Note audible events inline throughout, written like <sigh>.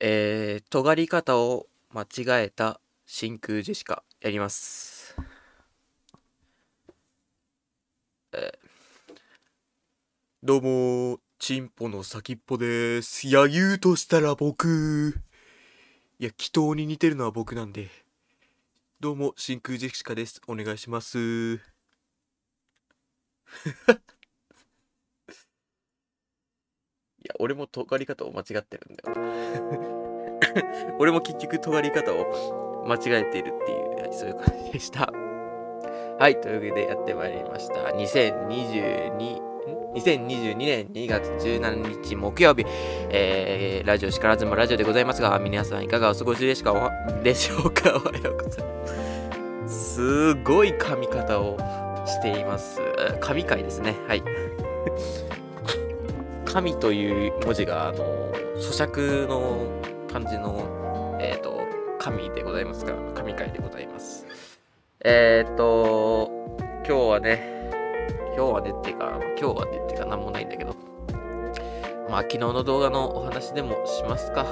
えー、尖り方を間違えた真空ジェシカやります。えーどうも、チンポの先っぽです。いや、言うとしたら僕。いや、祈祷に似てるのは僕なんで。どうも、真空ジェシカです。お願いします。いや、俺も尖り方を間違ってるんだよ。<laughs> 俺も結局尖り方を間違えているっていう、そういう感じでした。はい、というわけでやってまいりました。2022、2022年2月17日木曜日、えー、ラジオしからずもラジオでございますが、皆さんいかがお過ごしでしかおでしょうか？おはようございます。すごい噛み方をしています。神回ですね。はい。<laughs> 神という文字が、あの、咀嚼の感じの、えっ、と、神でございますが、神回でございます。えっ、と、今日はね、今日はねっていうか、今日はねっていうか、なんもないんだけど、まあ、昨日の動画のお話でもしますか。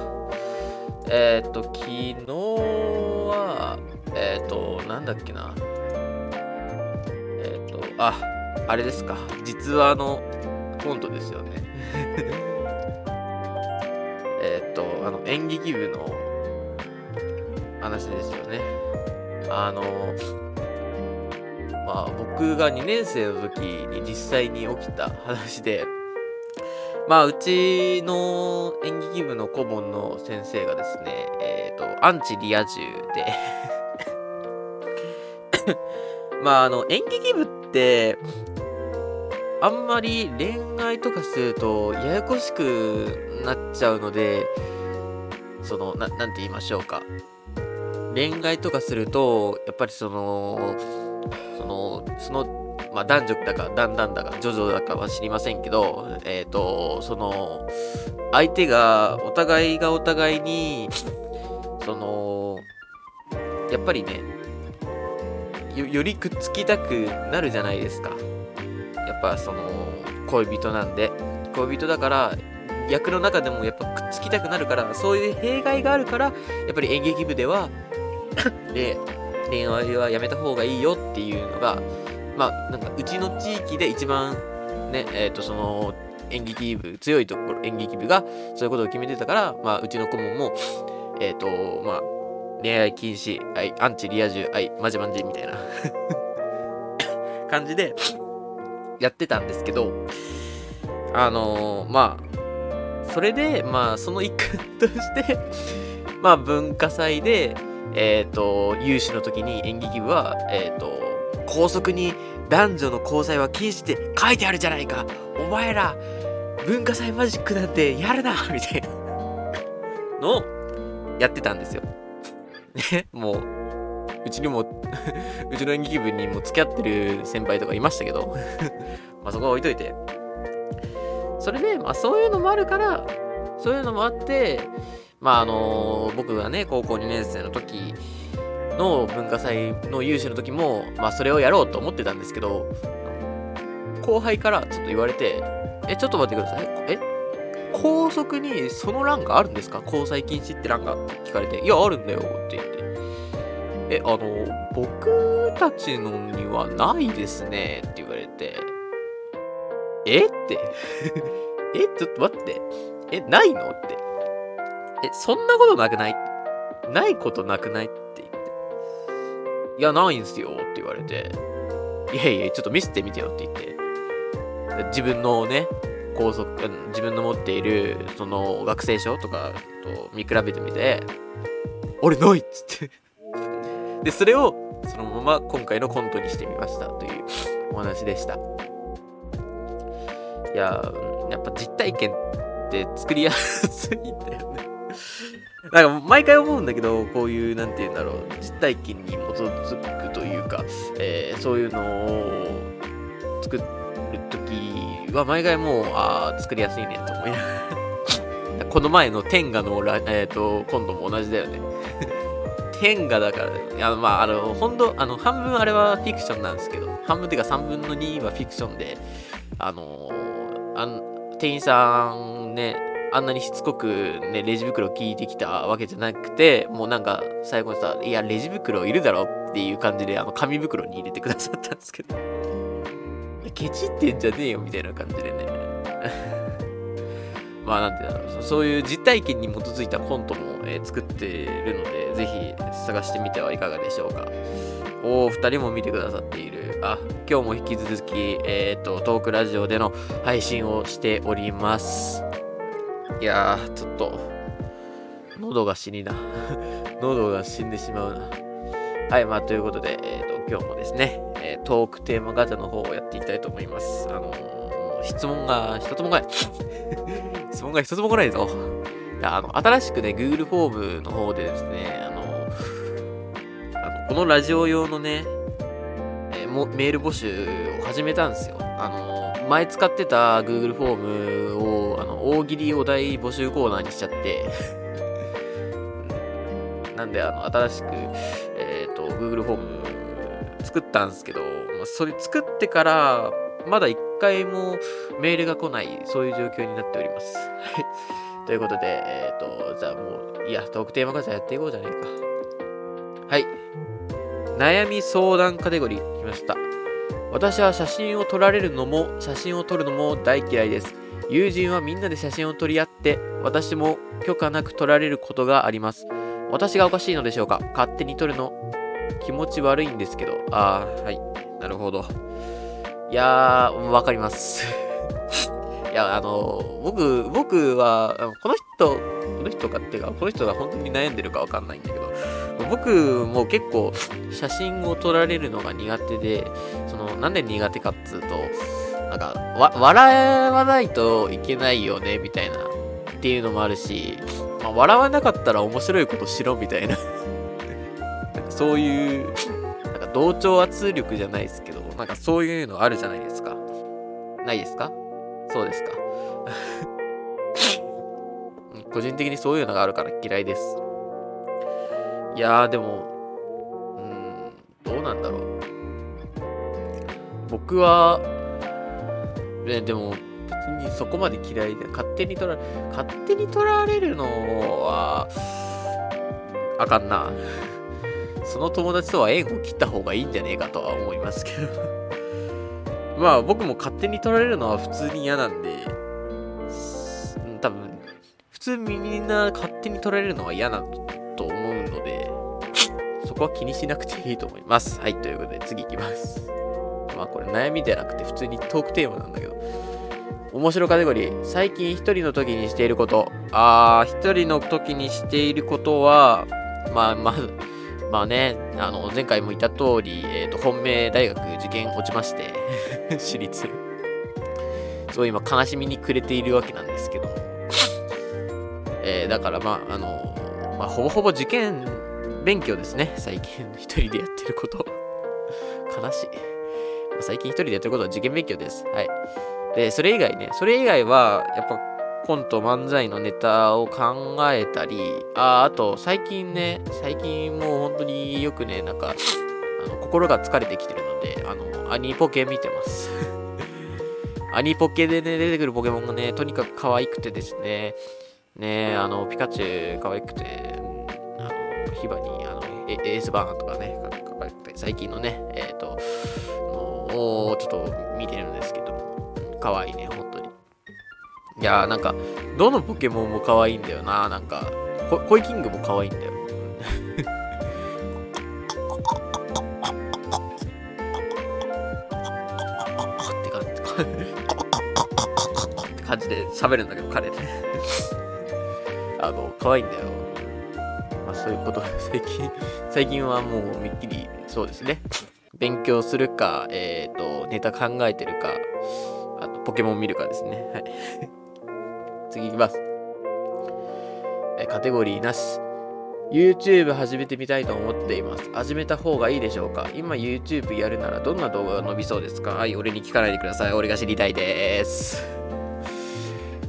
えっ、と、昨日は、えっ、と、なんだっけな。えっ、と、あ、あれですか。実話のコントですよね。えっと、あの、演劇部の話ですよね。あの、まあ、僕が2年生の時に実際に起きた話で、まあ、うちの演劇部の顧問の先生がですね、えっ、と、アンチリア充で、<laughs> まあ、あの、演劇部って、あんまり恋愛とかするとややこしくなっちゃうので、その、ななんて言いましょうか。恋愛とかすると、やっぱりその、その、その、まあ男女だか、だんだんだか、徐々だかは知りませんけど、えっ、と、その、相手が、お互いがお互いに、その、やっぱりね、よりくっつきたくなるじゃないですか。やっぱその恋人なんで恋人だから役の中でもやっぱくっつきたくなるからそういう弊害があるからやっぱり演劇部では <coughs> で恋愛はやめた方がいいよっていうのがまあなんかうちの地域で一番ねえっ、とその演劇部強いところ演劇部がそういうことを決めてたからまあうちの顧問もえっ、とまあ恋愛禁止はいアンチリア充はいマジマジみたいな <coughs> 感じでやってたんですけど、あのーまあ、それで、まあ、その一環として、<laughs> まあ、文化祭で、えっ、と、有志の時に演劇部は、えっ、と、校則に男女の交際は禁止って書いてあるじゃないかお前ら、文化祭マジックなんてやるなみたいなのをやってたんですよ。ね、もう、うちにも <laughs> うちの演劇部にも付き合ってる先輩とかいましたけど <laughs> まあそこは置いといて。それでまあそういうのもあるからそういうのもあってまああの僕がね高校2年生の時の文化祭の有志の時もまあそれをやろうと思ってたんですけど後輩からちょっと言われてえちょっと待ってください。え校則にその欄があるんですか？交際禁止って欄がって聞かれていやあるんだよって言って。え、あの、僕たちのにはないですねって言われて、え？ってえ、ちょっと待って。え、ないの？って。え、そんなことなくないないことなくない？って言って。いや、ないんすよって言われて、いやいや、ちょっと見せてみてよって言って。自分のね、高速、自分の持っている、その、学生証とかと見比べてみて、俺ないっつって。で、それをそのまま今回のコントにしてみましたというお話でした。いや、やっぱ実体験って作りやすいんだよね。なんか毎回思うんだけど、こういう、なんて言うんだろう、実体験に基づくというか、えーそういうのを作るときは毎回もう、ああ、作りやすいねと思いながら。<laughs> この前の天下の、えー、と今度も同じだよね。天下だから、いやまあ、あの、ほんと、あの、半分あれはフィクションなんですけど、半分っていうか3分の2はフィクションで、あのあん店員さんね、あんなにしつこくね、レジ袋聞いてきたわけじゃなくて、もうなんか最後にさ、いや、レジ袋いるだろっていう感じで、あの、紙袋に入れてくださったんですけど、ケチってんじゃねえよみたいな感じでね。まあなんてだろう、そういう実体験に基づいたコントも、えー、作っているので、ぜひ探してみてはいかがでしょうか。おお、二人も見てくださっている。あ、今日も引き続き、えっ、ー、と、トークラジオでの配信をしております。いやー、ちょっと、喉が死にな。<laughs> 喉が死んでしまうな。はい、まあ、ということで、えっ、ー、と、今日もですね、えー、トークテーマガチャの方をやっていきたいと思います。あの、質問が一つも来ない。<laughs> 質問が一つも来ないぞ。いや、あの、新しくね、Google フォームの方でですね、あの、あのこのラジオ用のね、え、もメール募集を始めたんですよ。あの、前使ってた Google フォームをあの大喜利お題募集コーナーにしちゃって <laughs> なんで、あの、新しく、えっ、ー、と、Google フォーム作ったんですけど、それ作ってから、まだ一回もメールが来ない、そういう状況になっております。はい。ということで、えっ、ー、と、じゃあもう、いや、トークテーマガチャやっていこうじゃねえか。はい。悩み相談カテゴリー来ました。私は写真を撮られるのも、写真を撮るのも大嫌いです。友人はみんなで写真を撮り合って、私も許可なく撮られることがあります。私がおかしいのでしょうか勝手に撮るの気持ち悪いんですけど。ああ、はい。なるほど。いやー、わかります。<laughs> いや、あの、僕、僕は、この人、この人かっていうか、この人が本当に悩んでるかわかんないんだけど、僕も結構写真を撮られるのが苦手で、その、なんで苦手かっつうと、なんか、わ、笑わないといけないよね、みたいな、っていうのもあるし、まあ、笑わなかったら面白いことしろ、みたいななんかそういう、なんか同調圧力じゃないですけど、なんかそういうのあるじゃないですか。ないですか？そうですか。<laughs> 個人的にそういうのがあるから嫌いです。いやー、でも、うん、どうなんだろう。僕は、ね、でも、別にそこまで嫌いで、勝手に取られ、勝手に取られるのは、あかんな。その友達とは縁を切った方がいいんじゃねえかとは思いますけど <laughs> まあ僕も勝手に取られるのは普通に嫌なんで、多分、普通みんな勝手に取られるのは嫌なと思うので、そこは気にしなくていいと思います。はい、ということで次行きます。まあこれ悩みじゃなくて普通にトークテーマなんだけど。面白カテゴリー。最近一人の時にしていること。あー、一人の時にしていることは、まあ、まあ、まあね、あの、前回も言った通り、えっ、ー、と、本命大学受験落ちまして <laughs> 私立。そう今悲しみに暮れているわけなんですけども。えー、だからまあ、あの、まあ、ほぼほぼ受験勉強ですね。最近一人でやってること。悲しい。最近一人でやってることは受験勉強です。はい。で、それ以外ね、それ以外は、やっぱコント漫才のネタを考えたり、あ、あと、最近ね、最近もう本当によくね、なんか、あの心が疲れてきてるので、あの、アニポケ見てます。<laughs> アニポケでね、出てくるポケモンがね、とにかく可愛くてですね、ね、あの、ピカチュウ可愛くて、あの、ヒバに、あの、エースバーンとかね、可愛くて、最近のね、えっ、ー、と、をちょっと見てるんですけども、可愛いね、本当。いやーなんか、どのポケモンも可愛いんだよな、なんか、コイキングも可愛いんだよ。<laughs> って感じ、って感じで喋るんだけど、彼ね。あの、可愛いんだよ。まあそういうこと最近、最近はもうめっきり、そうですね。勉強するか、えっ、ー、と、ネタ考えてるか、あと、ポケモン見るかですね。はい。次いきます。えカテゴリーなし。YouTube 始めてみたいと思っています。始めた方がいいでしょうか？今 YouTube やるならどんな動画が伸びそうですか？はい、俺に聞かないでください。俺が知りたいです。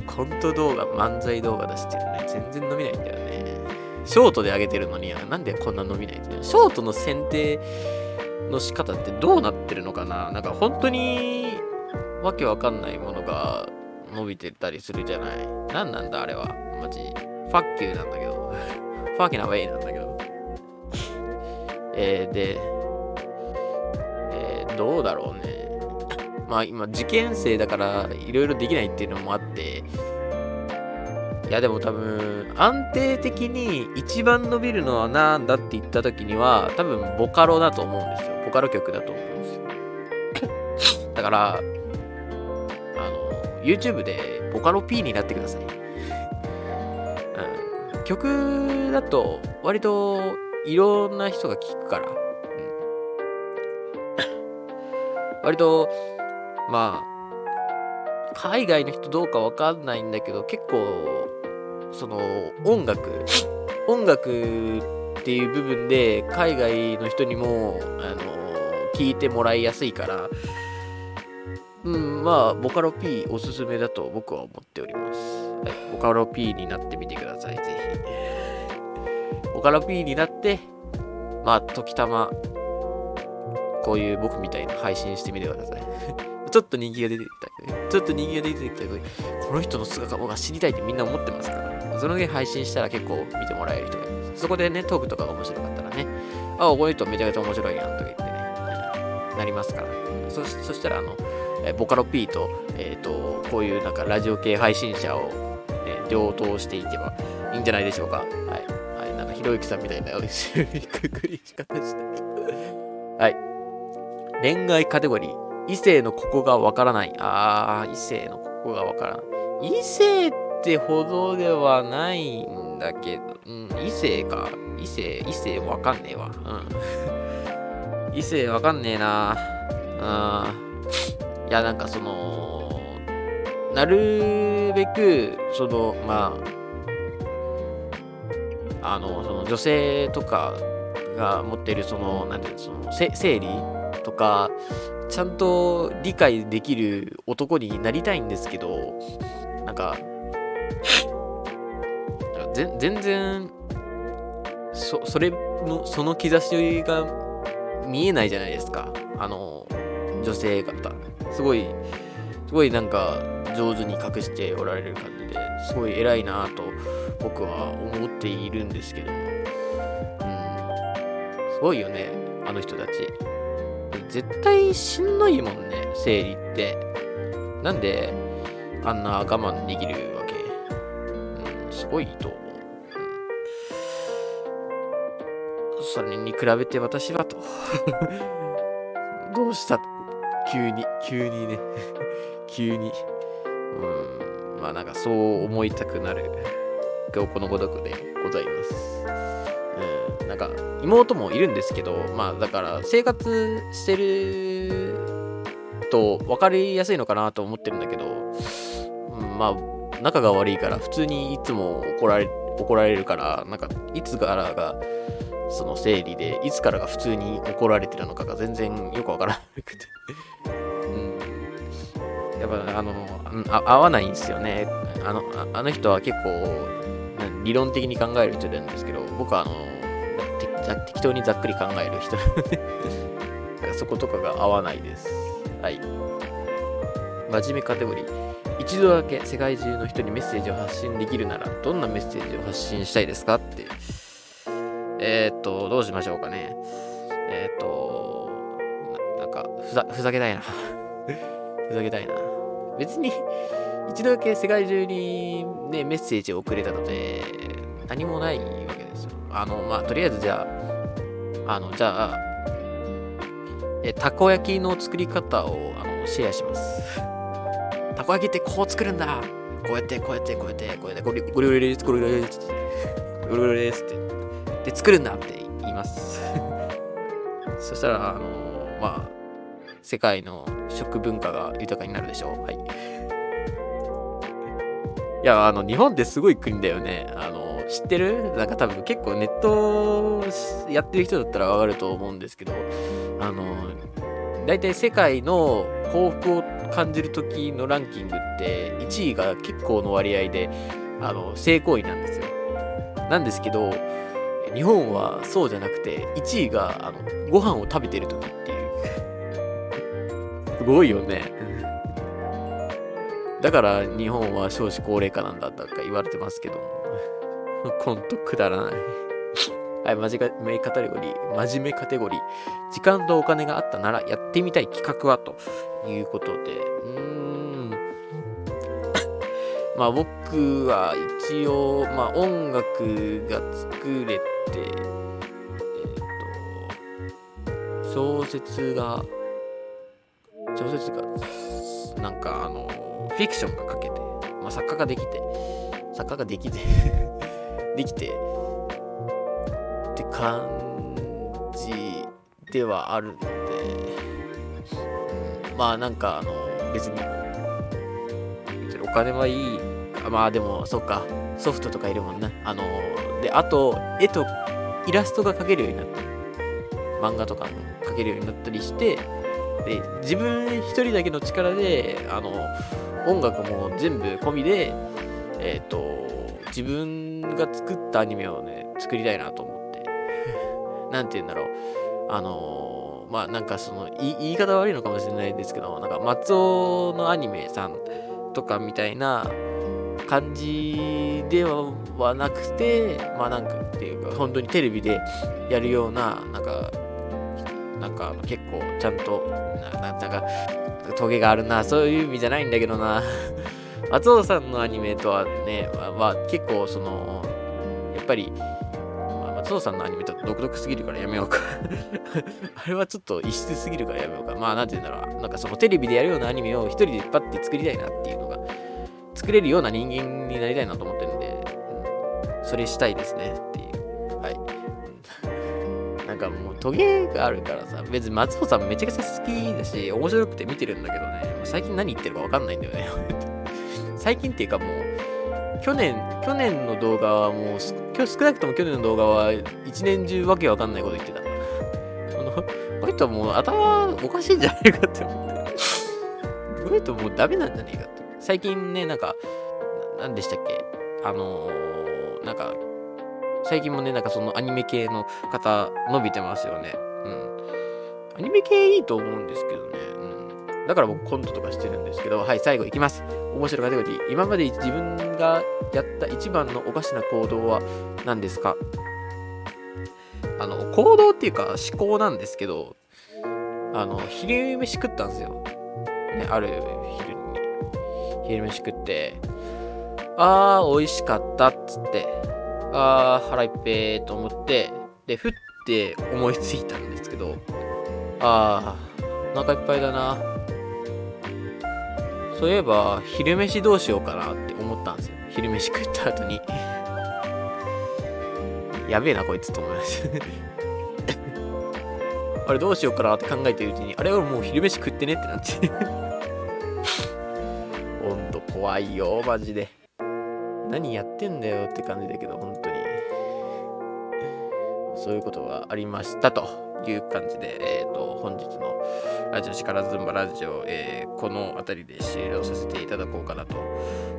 コント動画、漫才動画出してるね。全然伸びないんだよね。ショートで上げてるのに、なんでこんな伸びないんだよ。ショートの選定の仕方ってどうなってるのかな？なんか本当にわけわかんないものが、伸びてたりするじゃない。何なんだあれは。マジ。ファッキューなんだけど。<laughs> ファーキーなウェイなんだけど。えー、で、えー、どうだろうね。まあ今、受験生だからいろいろできないっていうのもあって、いやでも多分安定的に一番伸びるのは何だって言った時には多分ボカロだと思うんですよ。ボカロ曲だと思うんですよ。だから、YouTube でボカロ P になってください。うん、曲だと割といろんな人が聴くから。うん、割と、まあ、海外の人どうかわかんないんだけど、結構その音楽音楽っていう部分で海外の人にもあの聞いてもらいやすいからうんまあボカロ P おすすめだと僕は思っております、はい、ボカロ P になってみてくださいぜひ。ボカロ P になってまあ時たまこういう僕みたいな配信してみてください。<laughs> ちょっと人気が出てきた、ちょっと人気が出てきたけど、この人の姿僕が知りたいってみんな思ってますから、その時配信したら結構見てもらえる人がいます。そこでね、トークとかが面白かったらね、あ、この人めちゃめちゃ面白いやんとか言ってね、なりますから。そそしたら、あの、えボカロ P と、えっ、ー、と、こういうなんかラジオ系配信者を、ね、両党していけばいいんじゃないでしょうか。はい。はい。なんか、ひろゆきさんみたいなく <laughs> くりし方したけど。はい。恋愛カテゴリー。異性のここがわからない。あー、異性のここがわからない。異性ってほどではないんだけど、うん、異性か。異性、異性わかんねえわ。うん。<laughs> 異性わかんねえな。うん。いや、なんかその、なるべく、その、まあ、あの、その女性とかが持ってる、その、なんていうの、その、生理とか、ちゃんと理解できる男になりたいんですけど、なんか、全然、そ、それの、その兆しが見えないじゃないですか。あの、女性方。すごい、すごいなんか上手に隠しておられる感じですごい偉いなと僕は思っているんですけども。うん。すごいよね、あの人たち。絶対しんどいもんね、生理って。なんで、あんな我慢できるわけ。うん、すごいと思う。うん、それに比べて私はと。<laughs> どうした急に、急にね。<laughs> 急に。うん、まあなんかそう思いたくなる。今日このごとくでございます。うん、なんか妹もいるんですけど、まあだから生活してると分かりやすいのかなと思ってるんだけど、うん、まあ仲が悪いから普通にいつも怒られ怒られるから、なんかいつからがその生理で、いつからが普通に怒られてるのかが全然よくわからなくてうん。やっぱあの、あ合わないんですよね。あの、あの人は結構理論的に考える人なんですけど、僕はあの、適当にざっくり考える人 <laughs> そことかが合わないです。はい。真面目カテゴリー。一度だけ世界中の人にメッセージを発信できるなら、どんなメッセージを発信したいですかって。えー、っと、どうしましょうかね。えー、っとな、なんか、ふざ、ふざけたいな。<laughs> ふざけたいな。別に、一度だけ世界中にね、メッセージを送れたので、何もないわけですよ。あの、まあ、とりあえずじゃあ、あの、じゃあ、え、たこ焼きの作り方をあのシェアします。たこ焼きってこう作るんだこうやって、こうやって、こうやって、こうやって、ゴリゴリゴリです、ゴリゴリです、ゴリゴリですって。で、作るんだって言います。<laughs> そしたら、あの、まあ、世界の食文化が豊かになるでしょう。はい。いや、あの、日本ってすごい国だよね。あの、知ってる？なんか多分結構ネットやってる人だったらわかると思うんですけど、あの、大体世界の幸福を感じる時のランキングって1位が結構の割合で、あの、性行為なんですよ。なんですけど、日本はそうじゃなくて、1位が、あの、ご飯を食べてる時っていう。すごいよね。だから日本は少子高齢化なんだとか言われてますけども。<laughs> コントくだらないはい、真面目カテゴリー、真面目カテゴリー。時間とお金があったならやってみたい企画はということで、うーん。<laughs> まあ僕は一応、まあ音楽が作れて、えっ、と、小説が、小説が、なんかあの、フィクションが書けて、まあ作家ができて、作家ができて <laughs> できて、って感じではあるので、まあなんかあの、別に、別にお金はいい、まあでも、そっか、ソフトとかいるもんね。あの、で、あと、絵とイラストが描けるようになったり、漫画とかも描けるようになったりして、で、自分一人だけの力で、あの、音楽も全部込みで、えっ、と、自分が作ったアニメをね、作りたいなと思って。なんて言うんだろう。あのまあなんかその言い言い方悪いのかもしれないですけど、なんか松尾のアニメさんとかみたいな感じではなくて、まあなんかっていうか、本当にテレビでやるような、なんか、なんか結構ちゃんと、ななんか、トゲがあるな、そういう意味じゃないんだけどな。<laughs> 松尾さんのアニメとはね、はは結構その、やっぱり、松尾さんのアニメちょっと独特すぎるからやめようか <laughs> あれはちょっと異質すぎるからやめようか。まあ、なんて言うんだろう。なんかそのテレビでやるようなアニメを一人でパッて作りたいなっていうのが、作れるような人間になりたいなと思ってるんで、うん、それしたいですねっていう。はい。なんかもうトゲがあるからさ、別に松尾さんめちゃくちゃ好きだし、面白くて見てるんだけどね、最近何言ってるかわかんないんだよね。<laughs> 最近っていうかもう、去年、去年の動画はもう、今日少なくとも去年の動画は一年中わけわかんないこと言ってた。この、この人もう頭おかしいんじゃないかって思って。この人もうダメなんじゃねえかって。最近ね、なんか、ななんでしたっけ？あのー、なんか、最近もね、なんかそのアニメ系の方伸びてますよね。うん。アニメ系いいと思うんですけどね。うん。だから僕コントとかしてるんですけど、はい、最後いきます。面白カテゴリー。今まで自分がやった一番のおかしな行動は何ですか？あの、行動っていうか思考なんですけど、あの、昼飯食ったんですよ。ね、ある昼。昼飯食って、あー、美味しかったっつって、あー、腹いっぺーと思って、で、ふって思いついたんですけど、あー、お腹いっぱいだな。そういえば、昼飯どうしようかなって思ったんですよ。昼飯食った後に。<laughs> やべえな、こいつと思いました。<laughs> あれどうしようかなって考えてるうちに、あれ俺もう昼飯食ってねってなって。と怖いよ、マジで。何やってんだよって感じだけど、本当に。そういうことがありましたという感じで、えっ、と、本日のラジオ力ずんばラジオ、えーこの辺りで終了させていただこうかなと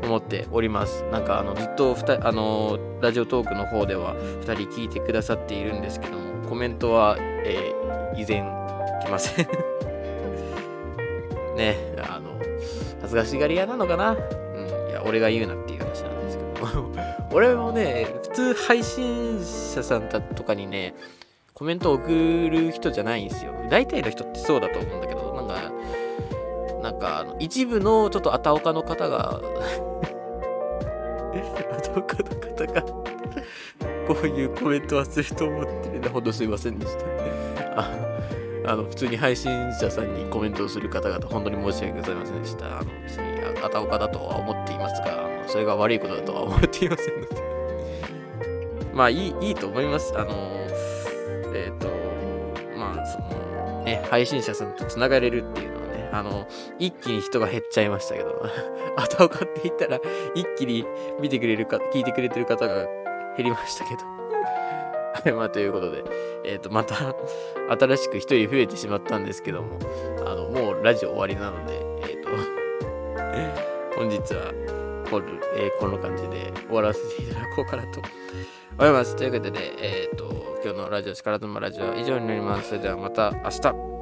思っております。なんかあのずっとあのラジオトークの方では2人聞いてくださっているんですけども、コメントは、えー依然来ません。<laughs> ね、恥ずかしがり屋なのかな？うん、いや、俺が言うなっていう話なんですけど <laughs> 俺もね、普通配信者さんとかにね、コメント送る人じゃないんですよ。大体の人ってそうだと思うんだけど、なんか、なんか、一部のちょっとあたおかの方が、<laughs> あたおかの方が、こういうコメントはすると思ってるね。ほんとすいませんでした。あの、普通に配信者さんにコメントをする方々、本当に申し訳ございませんでした。あの、別にあたおかだとは思っていますが、あのそれが悪いことだとは思っていませんので。<laughs> まあ、いい、いいと思います。あの、えっ、と、まあ、その、ね、配信者さんと繋がれるっていうのはね、あの、一気に人が減っちゃいましたけど、<laughs> あたおかって言ったら、一気に見てくれるか、聞いてくれてる方が減りましたけど。はい、まあ、ということで、えっ、と、また、<laughs> 新しく1人増えてしまったんですけども、あの、もうラジオ終わりなので、えっ、と、<laughs> 本日はこの、えーこの感じで終わらせていただこうかなと思います。ということで、えっ、と、今日のラジオ力妻ラジオは以上になります。それではまた明日。